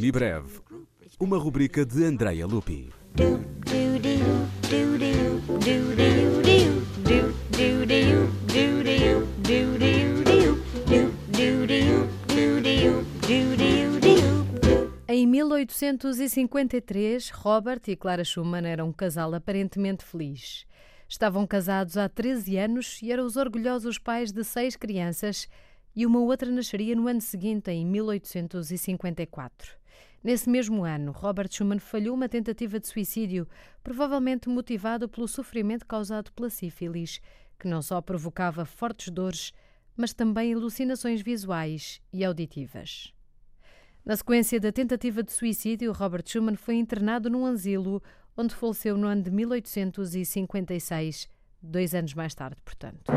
Semibreve, uma rubrica de Andrea Lupi. Em 1853, Robert e Clara Schumann eram um casal aparentemente feliz. Estavam casados há 13 anos e eram os orgulhosos pais de seis crianças, e uma outra nasceria no ano seguinte, em 1854. Nesse mesmo ano, Robert Schumann falhou uma tentativa de suicídio, provavelmente motivado pelo sofrimento causado pela sífilis, que não só provocava fortes dores, mas também alucinações visuais e auditivas. Na sequência da tentativa de suicídio, Robert Schumann foi internado num asilo, onde faleceu no ano de 1856, dois anos mais tarde, portanto.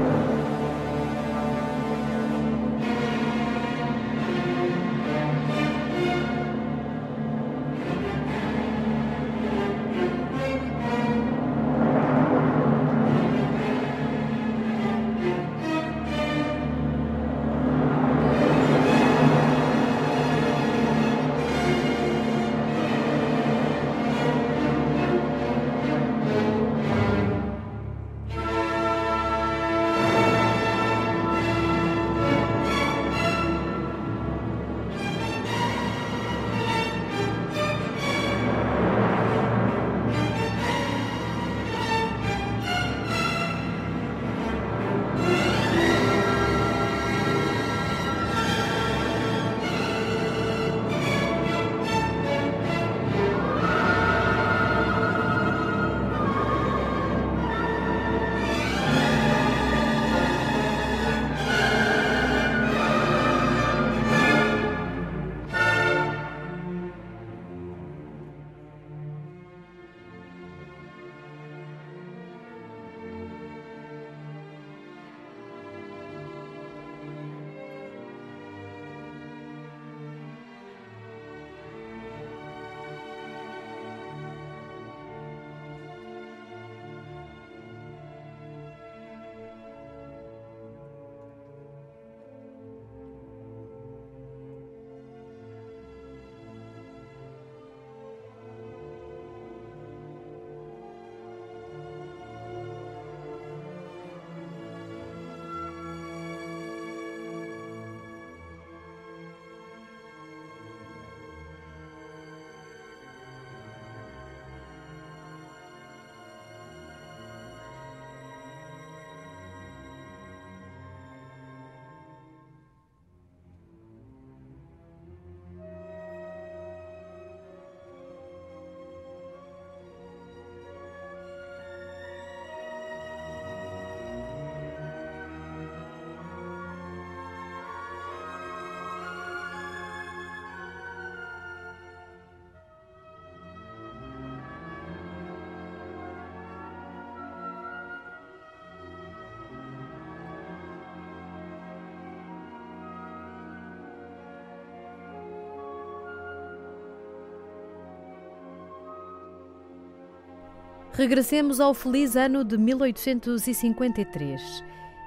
Regressemos ao feliz ano de 1853.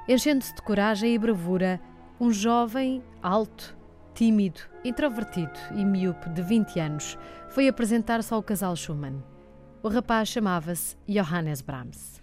Enchendo-se de coragem e bravura, um jovem, alto, tímido, introvertido e miúpe de 20 anos foi apresentar-se ao casal Schumann. O rapaz chamava-se Johannes Brahms.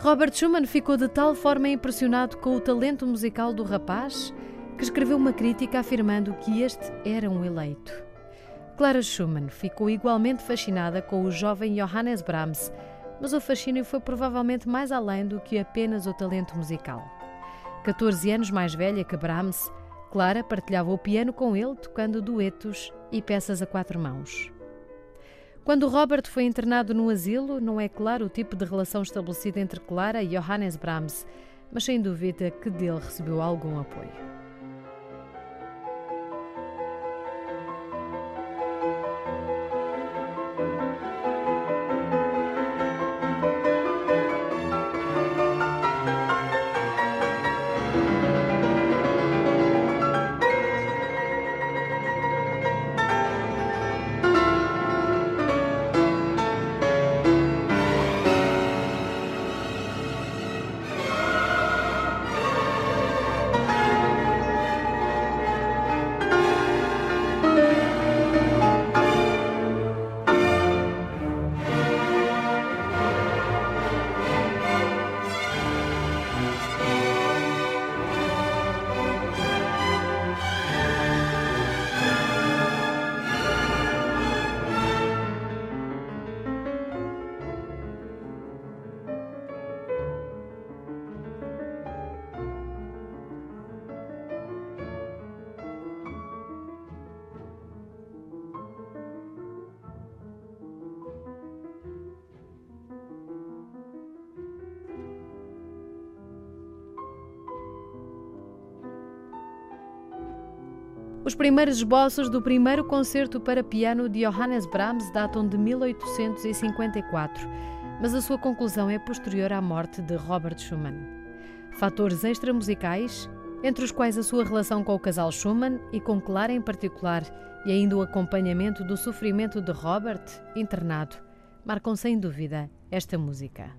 Robert Schumann ficou de tal forma impressionado com o talento musical do rapaz que escreveu uma crítica afirmando que este era um eleito. Clara Schumann ficou igualmente fascinada com o jovem Johannes Brahms, mas o fascínio foi provavelmente mais além do que apenas o talento musical. 14 anos mais velha que Brahms, Clara partilhava o piano com ele, tocando duetos e peças a quatro mãos. Quando Robert foi internado no asilo, não é claro o tipo de relação estabelecida entre Clara e Johannes Brahms, mas sem dúvida que dele recebeu algum apoio. Os primeiros esboços do primeiro concerto para piano de Johannes Brahms datam de 1854, mas a sua conclusão é posterior à morte de Robert Schumann. Fatores extramusicais, entre os quais a sua relação com o casal Schumann e com Clara em particular, e ainda o acompanhamento do sofrimento de Robert, internado, marcam sem dúvida esta música.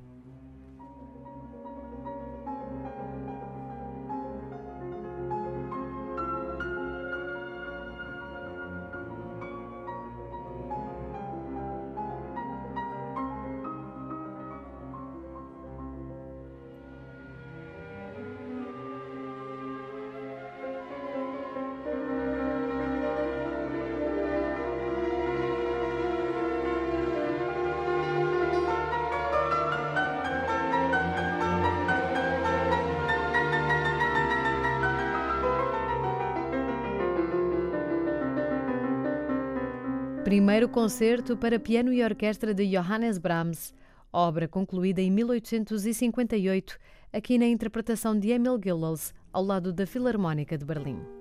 Primeiro concerto para piano e orquestra de Johannes Brahms, obra concluída em 1858, aqui na interpretação de Emil Gilels, ao lado da Filarmónica de Berlim.